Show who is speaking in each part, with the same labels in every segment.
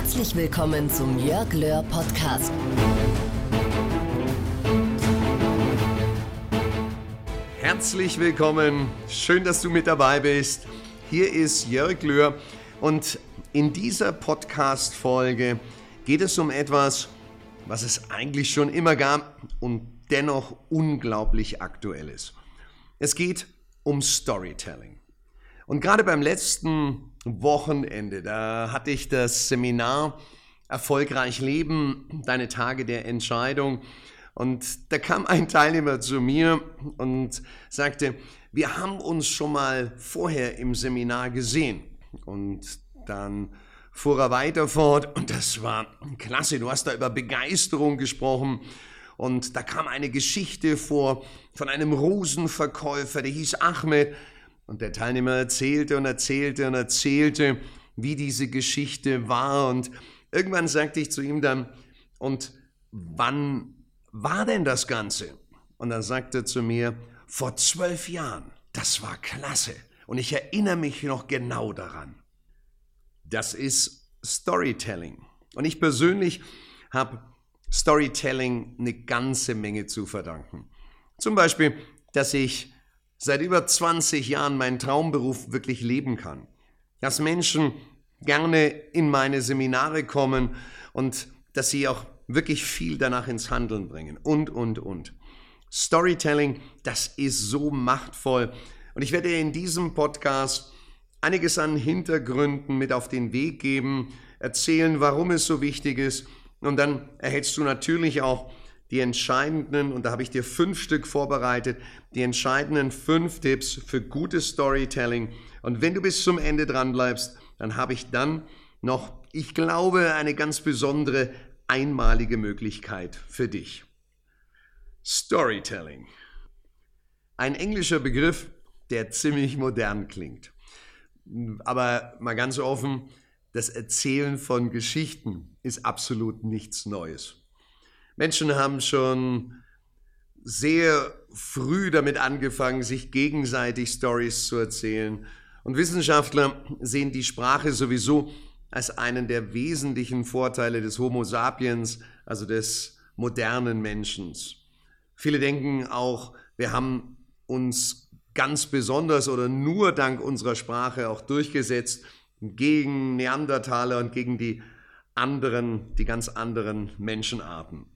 Speaker 1: Herzlich willkommen zum Jörg Löhr Podcast.
Speaker 2: Herzlich willkommen. Schön, dass du mit dabei bist. Hier ist Jörg Löhr und in dieser Podcast-Folge geht es um etwas, was es eigentlich schon immer gab und dennoch unglaublich aktuell ist. Es geht um Storytelling. Und gerade beim letzten Wochenende, da hatte ich das Seminar Erfolgreich Leben, deine Tage der Entscheidung. Und da kam ein Teilnehmer zu mir und sagte, wir haben uns schon mal vorher im Seminar gesehen. Und dann fuhr er weiter fort und das war klasse. Du hast da über Begeisterung gesprochen und da kam eine Geschichte vor von einem Rosenverkäufer, der hieß Ahmed und der Teilnehmer erzählte und erzählte und erzählte, wie diese Geschichte war. Und irgendwann sagte ich zu ihm dann, und wann war denn das Ganze? Und dann sagte er zu mir, vor zwölf Jahren. Das war klasse. Und ich erinnere mich noch genau daran. Das ist Storytelling. Und ich persönlich habe Storytelling eine ganze Menge zu verdanken. Zum Beispiel, dass ich seit über 20 Jahren meinen Traumberuf wirklich leben kann. Dass Menschen gerne in meine Seminare kommen und dass sie auch wirklich viel danach ins Handeln bringen und, und, und. Storytelling, das ist so machtvoll. Und ich werde in diesem Podcast einiges an Hintergründen mit auf den Weg geben, erzählen, warum es so wichtig ist. Und dann erhältst du natürlich auch die entscheidenden, und da habe ich dir fünf Stück vorbereitet, die entscheidenden fünf Tipps für gutes Storytelling. Und wenn du bis zum Ende dran bleibst, dann habe ich dann noch, ich glaube, eine ganz besondere, einmalige Möglichkeit für dich. Storytelling. Ein englischer Begriff, der ziemlich modern klingt. Aber mal ganz offen, das Erzählen von Geschichten ist absolut nichts Neues. Menschen haben schon sehr früh damit angefangen, sich gegenseitig Stories zu erzählen. Und Wissenschaftler sehen die Sprache sowieso als einen der wesentlichen Vorteile des Homo sapiens, also des modernen Menschen. Viele denken auch, wir haben uns ganz besonders oder nur dank unserer Sprache auch durchgesetzt gegen Neandertaler und gegen die anderen, die ganz anderen Menschenarten.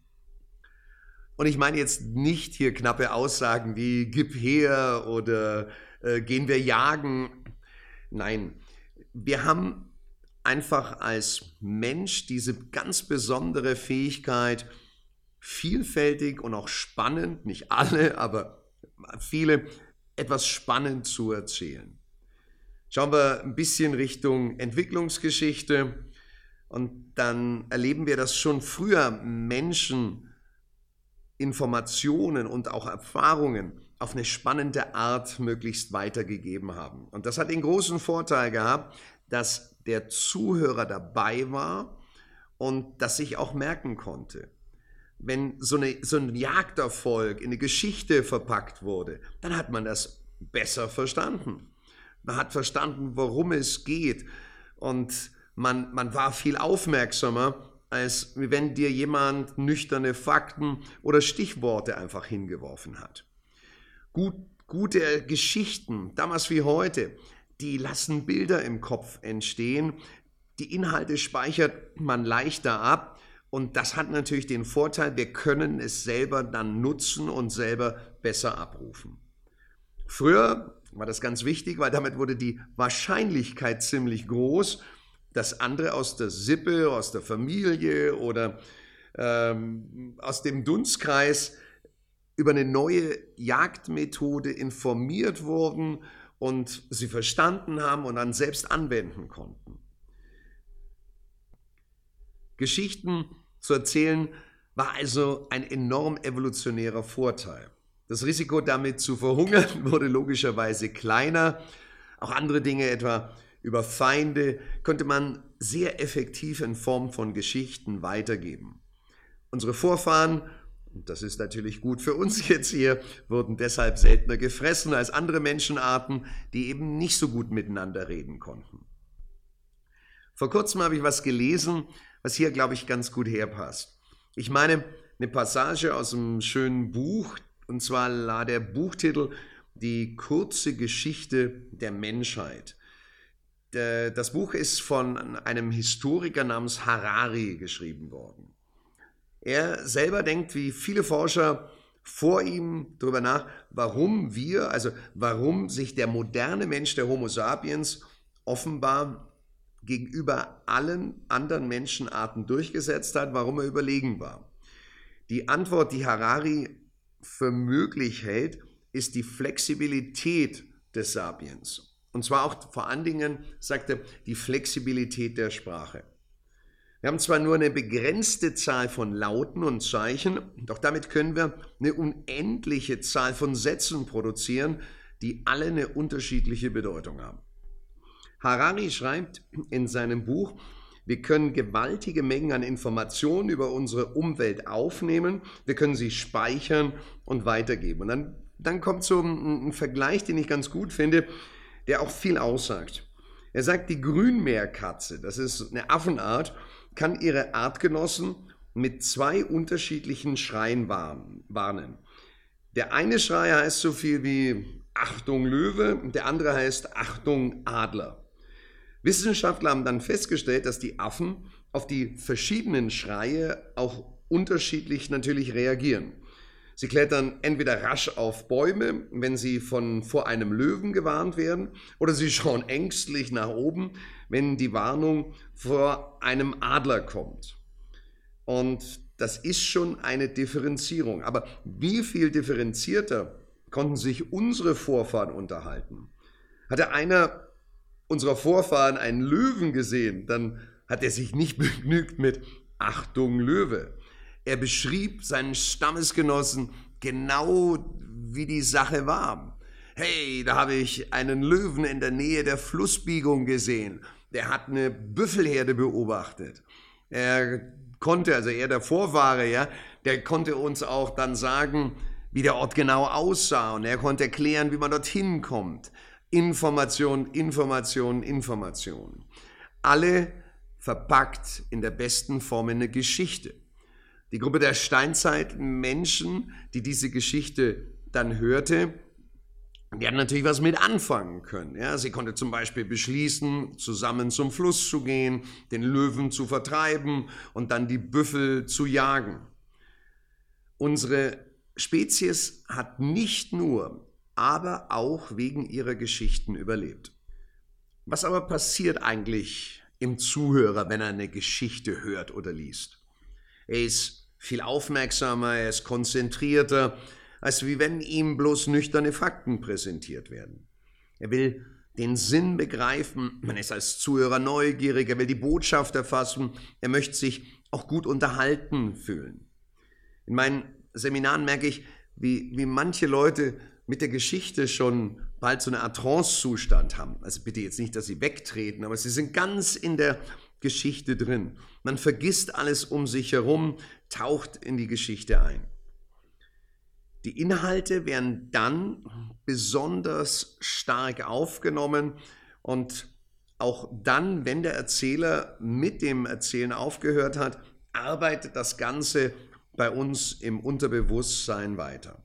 Speaker 2: Und ich meine jetzt nicht hier knappe Aussagen wie gib her oder äh, gehen wir jagen. Nein, wir haben einfach als Mensch diese ganz besondere Fähigkeit, vielfältig und auch spannend, nicht alle, aber viele, etwas spannend zu erzählen. Schauen wir ein bisschen Richtung Entwicklungsgeschichte und dann erleben wir, dass schon früher Menschen Informationen und auch Erfahrungen auf eine spannende Art möglichst weitergegeben haben. Und das hat den großen Vorteil gehabt, dass der Zuhörer dabei war und das sich auch merken konnte. Wenn so, eine, so ein Jagderfolg in eine Geschichte verpackt wurde, dann hat man das besser verstanden. Man hat verstanden, worum es geht und man, man war viel aufmerksamer als wenn dir jemand nüchterne Fakten oder Stichworte einfach hingeworfen hat. Gut, gute Geschichten, damals wie heute, die lassen Bilder im Kopf entstehen. Die Inhalte speichert man leichter ab. Und das hat natürlich den Vorteil, wir können es selber dann nutzen und selber besser abrufen. Früher war das ganz wichtig, weil damit wurde die Wahrscheinlichkeit ziemlich groß, dass andere aus der Sippe, aus der Familie oder ähm, aus dem Dunstkreis über eine neue Jagdmethode informiert wurden und sie verstanden haben und dann selbst anwenden konnten. Geschichten zu erzählen war also ein enorm evolutionärer Vorteil. Das Risiko damit zu verhungern wurde logischerweise kleiner. Auch andere Dinge, etwa über Feinde konnte man sehr effektiv in Form von Geschichten weitergeben. Unsere Vorfahren, und das ist natürlich gut für uns jetzt hier, wurden deshalb seltener gefressen als andere Menschenarten, die eben nicht so gut miteinander reden konnten. Vor kurzem habe ich was gelesen, was hier, glaube ich, ganz gut herpasst. Ich meine, eine Passage aus einem schönen Buch, und zwar la der Buchtitel Die kurze Geschichte der Menschheit. Das Buch ist von einem Historiker namens Harari geschrieben worden. Er selber denkt, wie viele Forscher vor ihm darüber nach, warum wir, also warum sich der moderne Mensch, der Homo sapiens, offenbar gegenüber allen anderen Menschenarten durchgesetzt hat, warum er überlegen war. Die Antwort, die Harari für möglich hält, ist die Flexibilität des Sapiens. Und zwar auch vor allen Dingen, sagt er, die Flexibilität der Sprache. Wir haben zwar nur eine begrenzte Zahl von Lauten und Zeichen, doch damit können wir eine unendliche Zahl von Sätzen produzieren, die alle eine unterschiedliche Bedeutung haben. Harari schreibt in seinem Buch, wir können gewaltige Mengen an Informationen über unsere Umwelt aufnehmen, wir können sie speichern und weitergeben. Und dann, dann kommt so ein, ein Vergleich, den ich ganz gut finde, der auch viel aussagt. Er sagt, die Grünmeerkatze, das ist eine Affenart, kann ihre Artgenossen mit zwei unterschiedlichen Schreien warnen. Der eine Schrei heißt so viel wie Achtung Löwe der andere heißt Achtung Adler. Wissenschaftler haben dann festgestellt, dass die Affen auf die verschiedenen Schreie auch unterschiedlich natürlich reagieren. Sie klettern entweder rasch auf Bäume, wenn sie von vor einem Löwen gewarnt werden, oder sie schauen ängstlich nach oben, wenn die Warnung vor einem Adler kommt. Und das ist schon eine Differenzierung. Aber wie viel differenzierter konnten sich unsere Vorfahren unterhalten? Hatte einer unserer Vorfahren einen Löwen gesehen, dann hat er sich nicht begnügt mit Achtung Löwe. Er beschrieb seinen Stammesgenossen genau, wie die Sache war. Hey, da habe ich einen Löwen in der Nähe der Flussbiegung gesehen. Der hat eine Büffelherde beobachtet. Er konnte, also er der Vorfahre, ja, der konnte uns auch dann sagen, wie der Ort genau aussah und er konnte erklären, wie man dorthin kommt. Information, Information, Information. Alle verpackt in der besten Form in eine Geschichte. Die Gruppe der Steinzeitmenschen, die diese Geschichte dann hörte, die hat natürlich was mit anfangen können. Ja, sie konnte zum Beispiel beschließen, zusammen zum Fluss zu gehen, den Löwen zu vertreiben und dann die Büffel zu jagen. Unsere Spezies hat nicht nur, aber auch wegen ihrer Geschichten überlebt. Was aber passiert eigentlich im Zuhörer, wenn er eine Geschichte hört oder liest? Er ist viel aufmerksamer, er ist konzentrierter, als wie wenn ihm bloß nüchterne Fakten präsentiert werden. Er will den Sinn begreifen, man ist als Zuhörer neugierig, er will die Botschaft erfassen, er möchte sich auch gut unterhalten fühlen. In meinen Seminaren merke ich, wie, wie manche Leute mit der Geschichte schon bald so eine Art Trance-Zustand haben. Also bitte jetzt nicht, dass sie wegtreten, aber sie sind ganz in der Geschichte drin. Man vergisst alles um sich herum, taucht in die Geschichte ein. Die Inhalte werden dann besonders stark aufgenommen und auch dann, wenn der Erzähler mit dem Erzählen aufgehört hat, arbeitet das Ganze bei uns im Unterbewusstsein weiter.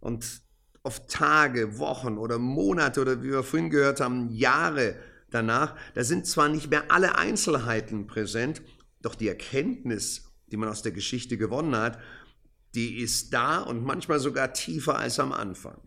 Speaker 2: Und auf Tage, Wochen oder Monate oder wie wir vorhin gehört haben, Jahre danach, da sind zwar nicht mehr alle Einzelheiten präsent, doch die Erkenntnis, die man aus der Geschichte gewonnen hat, die ist da und manchmal sogar tiefer als am Anfang.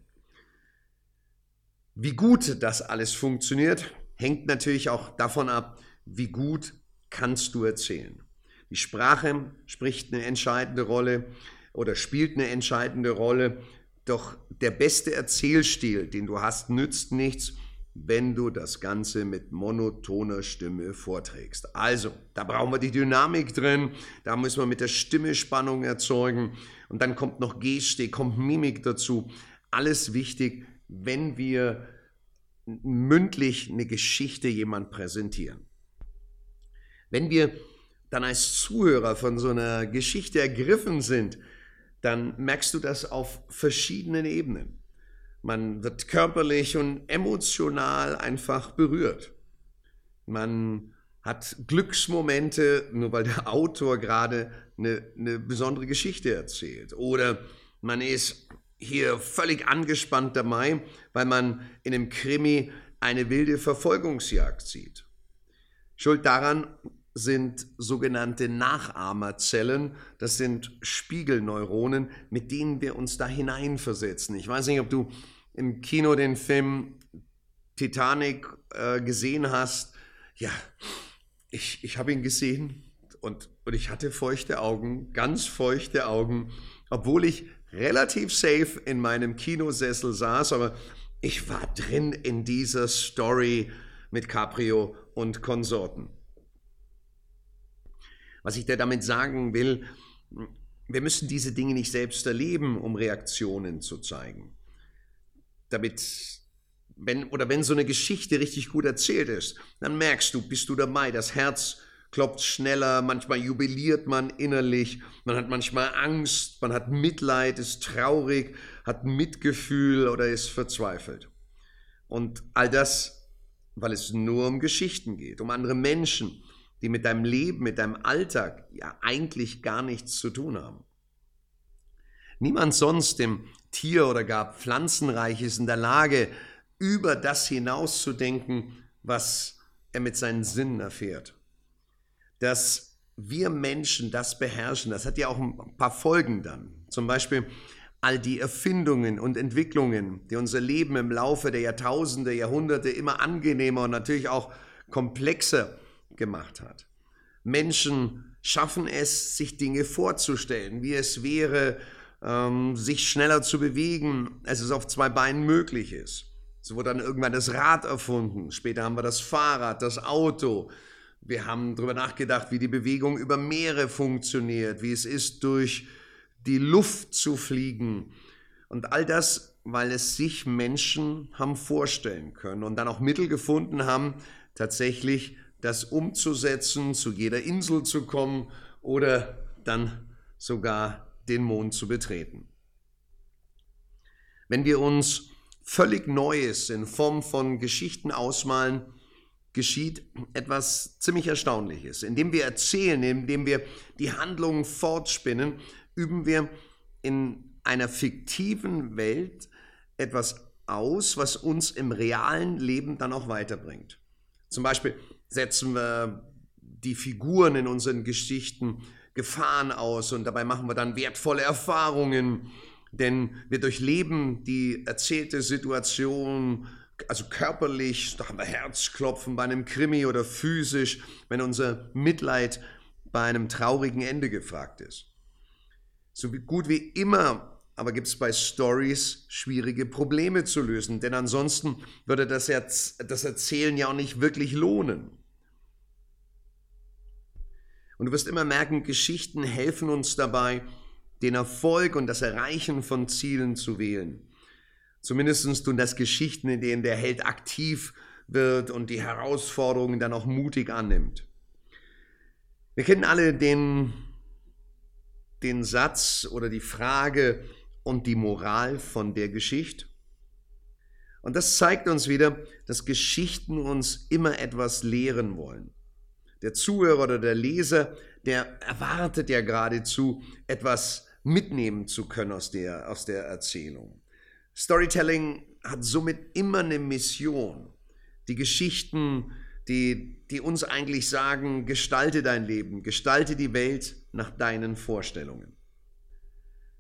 Speaker 2: Wie gut das alles funktioniert, hängt natürlich auch davon ab, wie gut kannst du erzählen. Die Sprache spricht eine entscheidende Rolle oder spielt eine entscheidende Rolle, doch der beste Erzählstil, den du hast, nützt nichts, wenn du das Ganze mit monotoner Stimme vorträgst. Also, da brauchen wir die Dynamik drin, da müssen wir mit der Stimme Spannung erzeugen und dann kommt noch Geste, kommt Mimik dazu. Alles wichtig, wenn wir mündlich eine Geschichte jemand präsentieren. Wenn wir dann als Zuhörer von so einer Geschichte ergriffen sind, dann merkst du das auf verschiedenen Ebenen. Man wird körperlich und emotional einfach berührt. Man hat Glücksmomente, nur weil der Autor gerade eine, eine besondere Geschichte erzählt. Oder man ist hier völlig angespannt dabei, weil man in einem Krimi eine wilde Verfolgungsjagd sieht. Schuld daran sind sogenannte Nachahmerzellen. Das sind Spiegelneuronen, mit denen wir uns da hineinversetzen. Ich weiß nicht, ob du im Kino den Film Titanic äh, gesehen hast. Ja, ich, ich habe ihn gesehen und, und ich hatte feuchte Augen, ganz feuchte Augen, obwohl ich relativ safe in meinem Kinosessel saß, aber ich war drin in dieser Story mit Caprio und Konsorten. Was ich dir damit sagen will, wir müssen diese Dinge nicht selbst erleben, um Reaktionen zu zeigen. Damit, wenn, oder wenn so eine Geschichte richtig gut erzählt ist, dann merkst du, bist du dabei, das Herz klopft schneller, manchmal jubiliert man innerlich, man hat manchmal Angst, man hat Mitleid, ist traurig, hat Mitgefühl oder ist verzweifelt. Und all das, weil es nur um Geschichten geht, um andere Menschen, die mit deinem Leben, mit deinem Alltag ja eigentlich gar nichts zu tun haben. Niemand sonst im Tier- oder gar Pflanzenreich ist in der Lage, über das hinauszudenken, was er mit seinen Sinnen erfährt. Dass wir Menschen das beherrschen, das hat ja auch ein paar Folgen dann. Zum Beispiel all die Erfindungen und Entwicklungen, die unser Leben im Laufe der Jahrtausende, Jahrhunderte immer angenehmer und natürlich auch komplexer gemacht hat. Menschen schaffen es, sich Dinge vorzustellen, wie es wäre, ähm, sich schneller zu bewegen, als es auf zwei Beinen möglich ist. So wurde dann irgendwann das Rad erfunden, später haben wir das Fahrrad, das Auto. Wir haben darüber nachgedacht, wie die Bewegung über Meere funktioniert, wie es ist, durch die Luft zu fliegen. Und all das, weil es sich Menschen haben vorstellen können und dann auch Mittel gefunden haben, tatsächlich das umzusetzen, zu jeder Insel zu kommen oder dann sogar den Mond zu betreten. Wenn wir uns völlig Neues in Form von Geschichten ausmalen, geschieht etwas ziemlich Erstaunliches. Indem wir erzählen, indem wir die Handlungen fortspinnen, üben wir in einer fiktiven Welt etwas aus, was uns im realen Leben dann auch weiterbringt. Zum Beispiel setzen wir die Figuren in unseren Geschichten Gefahren aus und dabei machen wir dann wertvolle Erfahrungen, denn wir durchleben die erzählte Situation, also körperlich, da haben wir Herzklopfen bei einem Krimi oder physisch, wenn unser Mitleid bei einem traurigen Ende gefragt ist. So gut wie immer aber gibt es bei Stories schwierige Probleme zu lösen, denn ansonsten würde das, das Erzählen ja auch nicht wirklich lohnen. Und du wirst immer merken, Geschichten helfen uns dabei, den Erfolg und das Erreichen von Zielen zu wählen. Zumindest tun das Geschichten, in denen der Held aktiv wird und die Herausforderungen dann auch mutig annimmt. Wir kennen alle den, den Satz oder die Frage und die Moral von der Geschichte. Und das zeigt uns wieder, dass Geschichten uns immer etwas lehren wollen. Der Zuhörer oder der Leser, der erwartet ja geradezu, etwas mitnehmen zu können aus der, aus der Erzählung. Storytelling hat somit immer eine Mission. Die Geschichten, die, die uns eigentlich sagen, gestalte dein Leben, gestalte die Welt nach deinen Vorstellungen.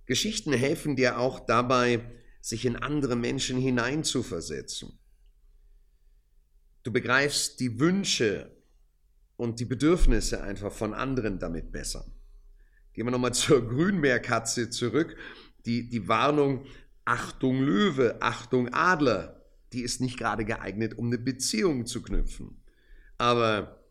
Speaker 2: Geschichten helfen dir auch dabei, sich in andere Menschen hineinzuversetzen. Du begreifst die Wünsche und die Bedürfnisse einfach von anderen damit besser. Gehen wir nochmal zur Grünmeerkatze zurück. Die, die Warnung, Achtung Löwe, Achtung Adler, die ist nicht gerade geeignet, um eine Beziehung zu knüpfen. Aber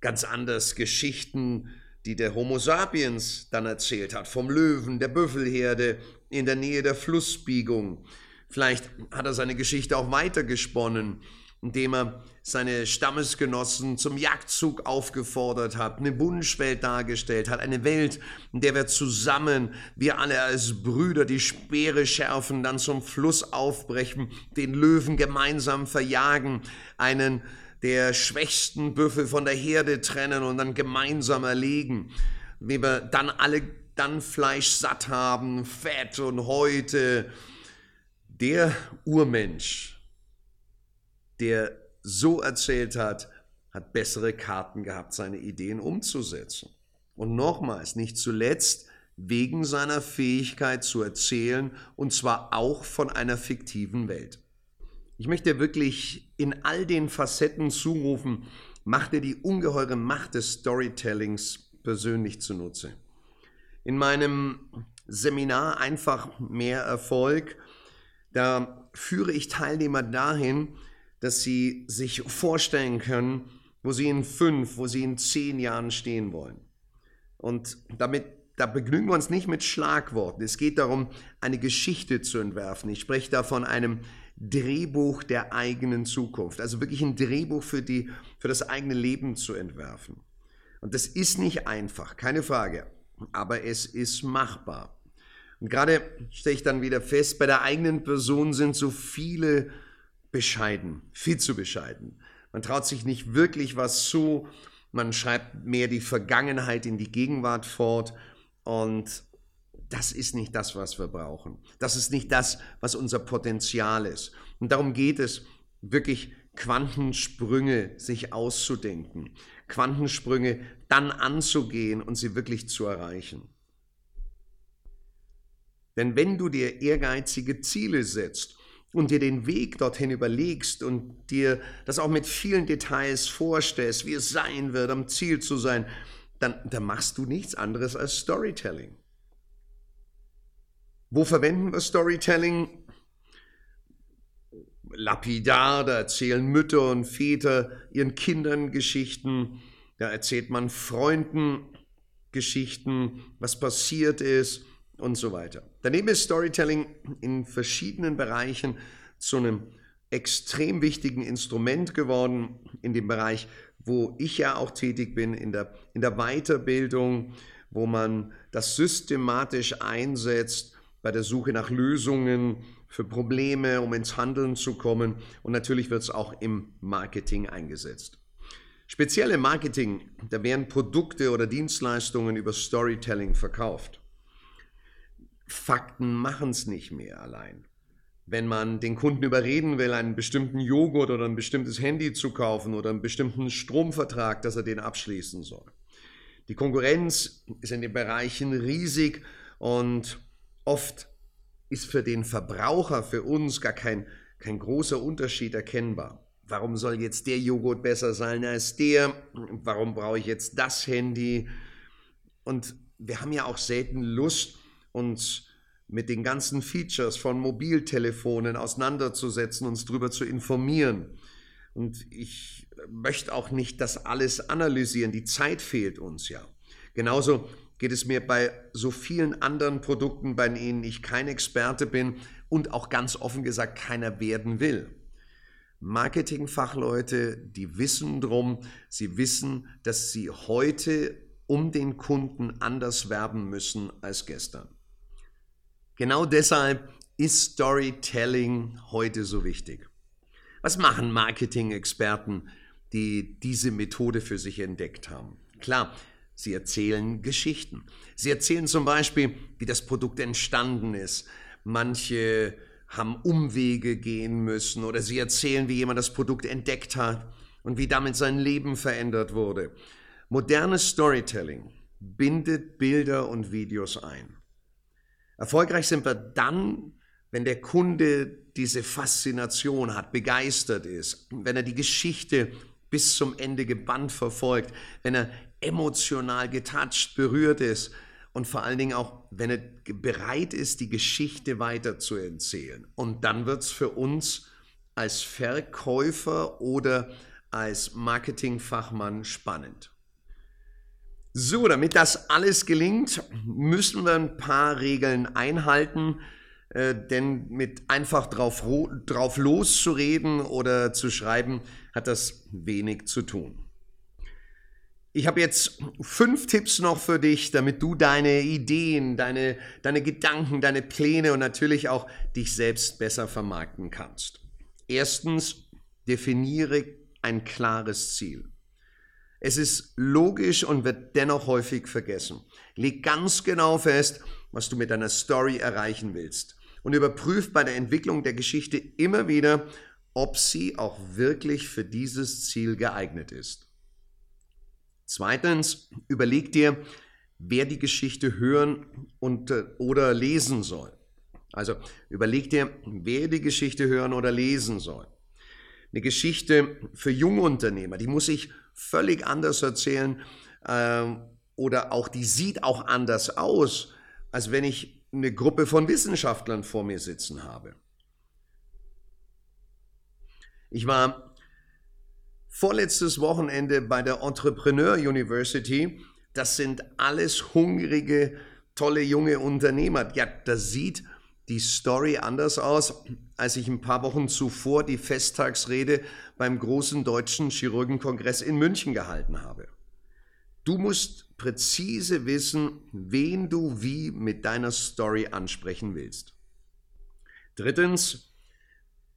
Speaker 2: ganz anders Geschichten, die der Homo sapiens dann erzählt hat, vom Löwen, der Büffelherde in der Nähe der Flussbiegung. Vielleicht hat er seine Geschichte auch weitergesponnen indem er seine Stammesgenossen zum Jagdzug aufgefordert hat, eine Wunschwelt dargestellt hat, eine Welt, in der wir zusammen, wir alle als Brüder, die Speere schärfen, dann zum Fluss aufbrechen, den Löwen gemeinsam verjagen, einen der schwächsten Büffel von der Herde trennen und dann gemeinsam erlegen. Wie wir dann alle dann Fleisch satt haben, Fett und Häute. Der Urmensch, der so erzählt hat, hat bessere Karten gehabt, seine Ideen umzusetzen. Und nochmals, nicht zuletzt wegen seiner Fähigkeit zu erzählen, und zwar auch von einer fiktiven Welt. Ich möchte wirklich in all den Facetten zurufen, mach dir die ungeheure Macht des Storytellings persönlich zunutze. In meinem Seminar Einfach mehr Erfolg, da führe ich Teilnehmer dahin, dass sie sich vorstellen können, wo sie in fünf, wo sie in zehn Jahren stehen wollen. Und damit, da begnügen wir uns nicht mit Schlagworten. Es geht darum, eine Geschichte zu entwerfen. Ich spreche da von einem Drehbuch der eigenen Zukunft. Also wirklich ein Drehbuch für, die, für das eigene Leben zu entwerfen. Und das ist nicht einfach, keine Frage. Aber es ist machbar. Und gerade stelle ich dann wieder fest, bei der eigenen Person sind so viele bescheiden, viel zu bescheiden. Man traut sich nicht wirklich was zu man schreibt mehr die Vergangenheit in die Gegenwart fort und das ist nicht das, was wir brauchen. Das ist nicht das, was unser Potenzial ist. Und darum geht es, wirklich Quantensprünge sich auszudenken, Quantensprünge dann anzugehen und sie wirklich zu erreichen. Denn wenn du dir ehrgeizige Ziele setzt und dir den Weg dorthin überlegst und dir das auch mit vielen Details vorstellst, wie es sein wird, am Ziel zu sein, dann, dann machst du nichts anderes als Storytelling. Wo verwenden wir Storytelling? Lapidar, da erzählen Mütter und Väter ihren Kindern Geschichten, da erzählt man Freunden Geschichten, was passiert ist und so weiter. Daneben ist Storytelling in verschiedenen Bereichen zu einem extrem wichtigen Instrument geworden, in dem Bereich, wo ich ja auch tätig bin, in der, in der Weiterbildung, wo man das systematisch einsetzt bei der Suche nach Lösungen für Probleme, um ins Handeln zu kommen. Und natürlich wird es auch im Marketing eingesetzt. Speziell im Marketing, da werden Produkte oder Dienstleistungen über Storytelling verkauft. Fakten machen es nicht mehr allein. Wenn man den Kunden überreden will, einen bestimmten Joghurt oder ein bestimmtes Handy zu kaufen oder einen bestimmten Stromvertrag, dass er den abschließen soll. Die Konkurrenz ist in den Bereichen riesig und oft ist für den Verbraucher, für uns gar kein, kein großer Unterschied erkennbar. Warum soll jetzt der Joghurt besser sein als der? Warum brauche ich jetzt das Handy? Und wir haben ja auch selten Lust, uns mit den ganzen Features von Mobiltelefonen auseinanderzusetzen, uns darüber zu informieren. Und ich möchte auch nicht das alles analysieren. Die Zeit fehlt uns ja. Genauso geht es mir bei so vielen anderen Produkten, bei denen ich kein Experte bin und auch ganz offen gesagt keiner werden will. Marketingfachleute, die wissen drum, sie wissen, dass sie heute um den Kunden anders werben müssen als gestern. Genau deshalb ist Storytelling heute so wichtig. Was machen Marketing-Experten, die diese Methode für sich entdeckt haben? Klar, sie erzählen Geschichten. Sie erzählen zum Beispiel, wie das Produkt entstanden ist. Manche haben Umwege gehen müssen oder sie erzählen, wie jemand das Produkt entdeckt hat und wie damit sein Leben verändert wurde. Modernes Storytelling bindet Bilder und Videos ein. Erfolgreich sind wir dann, wenn der Kunde diese Faszination hat, begeistert ist, wenn er die Geschichte bis zum Ende gebannt verfolgt, wenn er emotional getoucht, berührt ist und vor allen Dingen auch, wenn er bereit ist, die Geschichte weiter zu erzählen. Und dann wird es für uns als Verkäufer oder als Marketingfachmann spannend. So, damit das alles gelingt, müssen wir ein paar Regeln einhalten, äh, denn mit einfach drauf, drauf loszureden oder zu schreiben, hat das wenig zu tun. Ich habe jetzt fünf Tipps noch für dich, damit du deine Ideen, deine, deine Gedanken, deine Pläne und natürlich auch dich selbst besser vermarkten kannst. Erstens, definiere ein klares Ziel. Es ist logisch und wird dennoch häufig vergessen. Leg ganz genau fest, was du mit deiner Story erreichen willst und überprüf bei der Entwicklung der Geschichte immer wieder, ob sie auch wirklich für dieses Ziel geeignet ist. Zweitens, überleg dir, wer die Geschichte hören und, äh, oder lesen soll. Also überleg dir, wer die Geschichte hören oder lesen soll. Eine Geschichte für Jungunternehmer, die muss ich völlig anders erzählen äh, oder auch die sieht auch anders aus, als wenn ich eine Gruppe von Wissenschaftlern vor mir sitzen habe. Ich war vorletztes Wochenende bei der Entrepreneur University. Das sind alles hungrige, tolle junge Unternehmer. Ja, das sieht die Story anders aus, als ich ein paar Wochen zuvor die Festtagsrede beim großen deutschen Chirurgenkongress in München gehalten habe. Du musst präzise wissen, wen du wie mit deiner Story ansprechen willst. Drittens,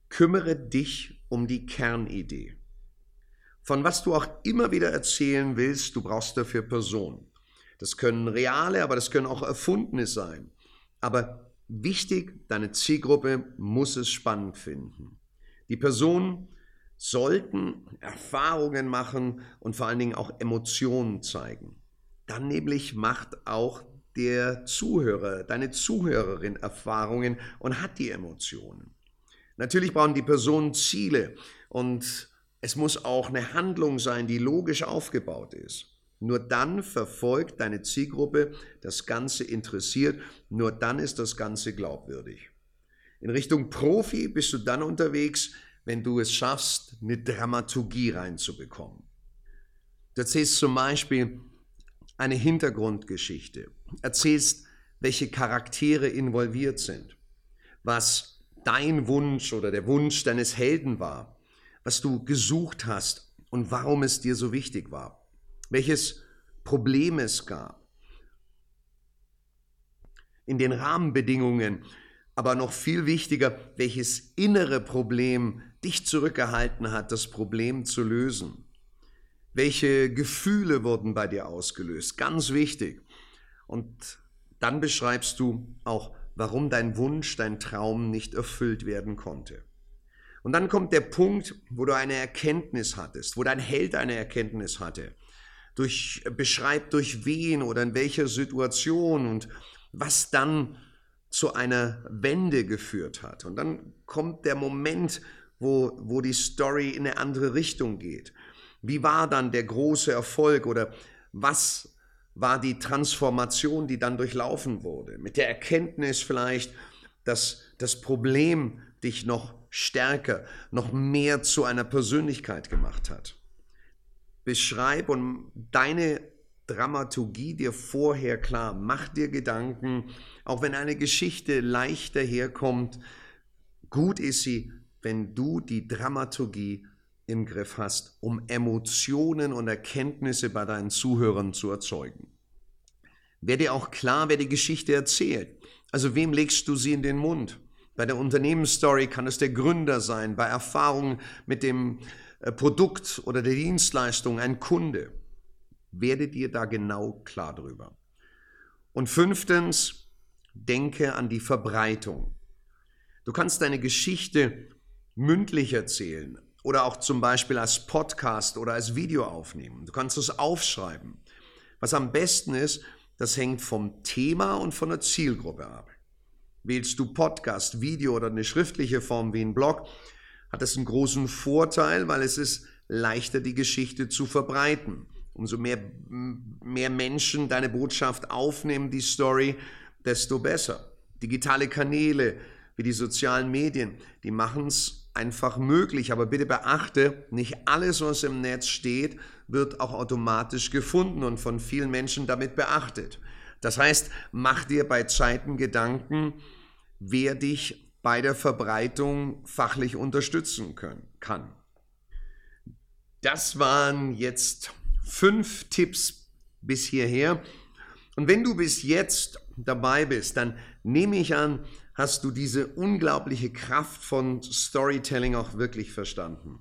Speaker 2: kümmere dich um die Kernidee. Von was du auch immer wieder erzählen willst, du brauchst dafür Personen. Das können reale, aber das können auch erfundene sein. Aber Wichtig, deine Zielgruppe muss es spannend finden. Die Personen sollten Erfahrungen machen und vor allen Dingen auch Emotionen zeigen. Dann nämlich macht auch der Zuhörer, deine Zuhörerin Erfahrungen und hat die Emotionen. Natürlich brauchen die Personen Ziele und es muss auch eine Handlung sein, die logisch aufgebaut ist. Nur dann verfolgt deine Zielgruppe das Ganze interessiert, nur dann ist das Ganze glaubwürdig. In Richtung Profi bist du dann unterwegs, wenn du es schaffst, eine Dramaturgie reinzubekommen. Du erzählst zum Beispiel eine Hintergrundgeschichte, erzählst, welche Charaktere involviert sind, was dein Wunsch oder der Wunsch deines Helden war, was du gesucht hast und warum es dir so wichtig war welches Problem es gab. In den Rahmenbedingungen, aber noch viel wichtiger, welches innere Problem dich zurückgehalten hat, das Problem zu lösen. Welche Gefühle wurden bei dir ausgelöst? Ganz wichtig. Und dann beschreibst du auch, warum dein Wunsch, dein Traum nicht erfüllt werden konnte. Und dann kommt der Punkt, wo du eine Erkenntnis hattest, wo dein Held eine Erkenntnis hatte durch, beschreibt durch wen oder in welcher Situation und was dann zu einer Wende geführt hat. Und dann kommt der Moment, wo, wo die Story in eine andere Richtung geht. Wie war dann der große Erfolg oder was war die Transformation, die dann durchlaufen wurde? Mit der Erkenntnis vielleicht, dass das Problem dich noch stärker, noch mehr zu einer Persönlichkeit gemacht hat beschreib und deine Dramaturgie dir vorher klar. Mach dir Gedanken, auch wenn eine Geschichte leicht daherkommt. Gut ist sie, wenn du die Dramaturgie im Griff hast, um Emotionen und Erkenntnisse bei deinen Zuhörern zu erzeugen. Werde auch klar, wer die Geschichte erzählt. Also wem legst du sie in den Mund? Bei der Unternehmensstory kann es der Gründer sein, bei Erfahrungen mit dem Produkt oder der Dienstleistung, ein Kunde. Werde dir da genau klar drüber. Und fünftens, denke an die Verbreitung. Du kannst deine Geschichte mündlich erzählen oder auch zum Beispiel als Podcast oder als Video aufnehmen. Du kannst es aufschreiben. Was am besten ist, das hängt vom Thema und von der Zielgruppe ab. Wählst du Podcast, Video oder eine schriftliche Form wie ein Blog, hat es einen großen Vorteil, weil es ist leichter, die Geschichte zu verbreiten. Umso mehr, mehr Menschen deine Botschaft aufnehmen, die Story, desto besser. Digitale Kanäle wie die sozialen Medien, die machen es einfach möglich. Aber bitte beachte, nicht alles, was im Netz steht, wird auch automatisch gefunden und von vielen Menschen damit beachtet. Das heißt, mach dir bei Zeiten Gedanken, wer dich bei der Verbreitung fachlich unterstützen können, kann. Das waren jetzt fünf Tipps bis hierher. Und wenn du bis jetzt dabei bist, dann nehme ich an, hast du diese unglaubliche Kraft von Storytelling auch wirklich verstanden.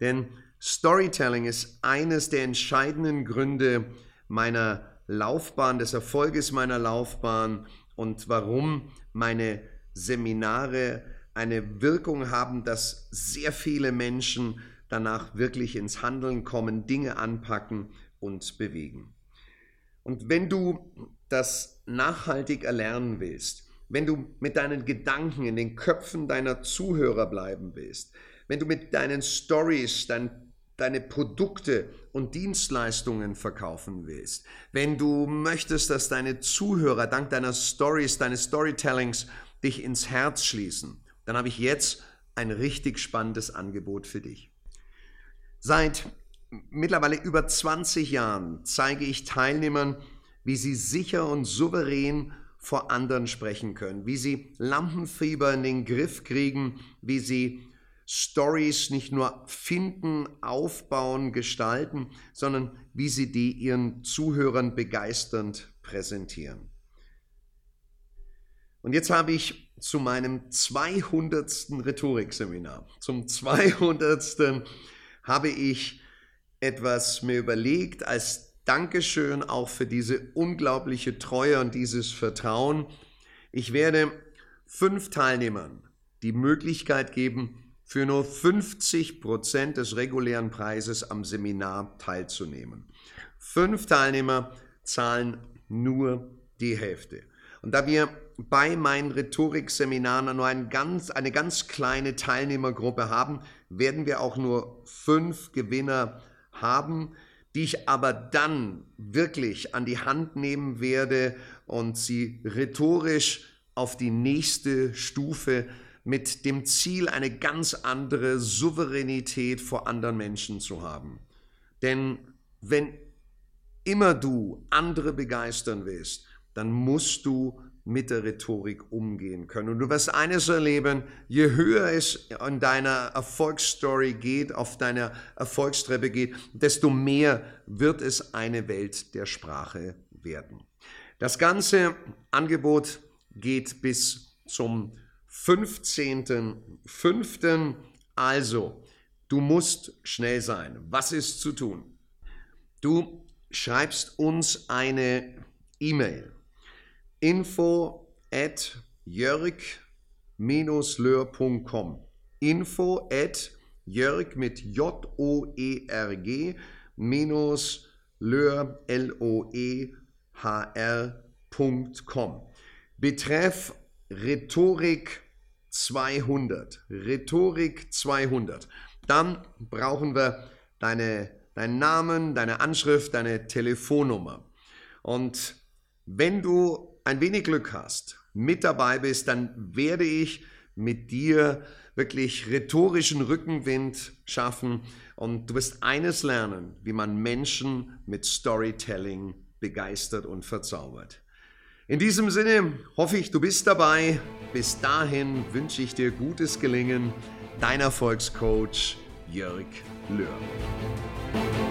Speaker 2: Denn Storytelling ist eines der entscheidenden Gründe meiner Laufbahn, des Erfolges meiner Laufbahn und warum meine Seminare eine Wirkung haben, dass sehr viele Menschen danach wirklich ins Handeln kommen, Dinge anpacken und bewegen. Und wenn du das nachhaltig erlernen willst, wenn du mit deinen Gedanken in den Köpfen deiner Zuhörer bleiben willst, wenn du mit deinen Stories dein, deine Produkte und Dienstleistungen verkaufen willst, wenn du möchtest, dass deine Zuhörer dank deiner Stories, deines Storytellings dich ins Herz schließen, dann habe ich jetzt ein richtig spannendes Angebot für dich. Seit mittlerweile über 20 Jahren zeige ich Teilnehmern, wie sie sicher und souverän vor anderen sprechen können, wie sie Lampenfieber in den Griff kriegen, wie sie Stories nicht nur finden, aufbauen, gestalten, sondern wie sie die ihren Zuhörern begeisternd präsentieren. Und jetzt habe ich zu meinem 200. Rhetorikseminar, zum 200. habe ich etwas mir überlegt als Dankeschön auch für diese unglaubliche Treue und dieses Vertrauen. Ich werde fünf Teilnehmern die Möglichkeit geben, für nur 50 Prozent des regulären Preises am Seminar teilzunehmen. Fünf Teilnehmer zahlen nur die Hälfte. Und da wir bei meinen Rhetorikseminaren nur ein ganz, eine ganz kleine Teilnehmergruppe haben, werden wir auch nur fünf Gewinner haben, die ich aber dann wirklich an die Hand nehmen werde und sie rhetorisch auf die nächste Stufe mit dem Ziel, eine ganz andere Souveränität vor anderen Menschen zu haben. Denn wenn immer du andere begeistern willst, dann musst du mit der Rhetorik umgehen können. Und du wirst eines erleben, je höher es in deiner Erfolgsstory geht, auf deiner Erfolgstreppe geht, desto mehr wird es eine Welt der Sprache werden. Das ganze Angebot geht bis zum 15.05. Also, du musst schnell sein. Was ist zu tun? Du schreibst uns eine E-Mail. Info at jörg-löhr.com Info at jörg mit J-O-E-R-G minus löhr L-O-E-H-R.com Betreff Rhetorik 200. Rhetorik 200. Dann brauchen wir deine, deinen Namen, deine Anschrift, deine Telefonnummer. Und wenn du ein wenig Glück hast, mit dabei bist, dann werde ich mit dir wirklich rhetorischen Rückenwind schaffen und du wirst eines lernen, wie man Menschen mit Storytelling begeistert und verzaubert. In diesem Sinne hoffe ich, du bist dabei. Bis dahin wünsche ich dir gutes Gelingen. Dein Erfolgscoach Jörg Löhr.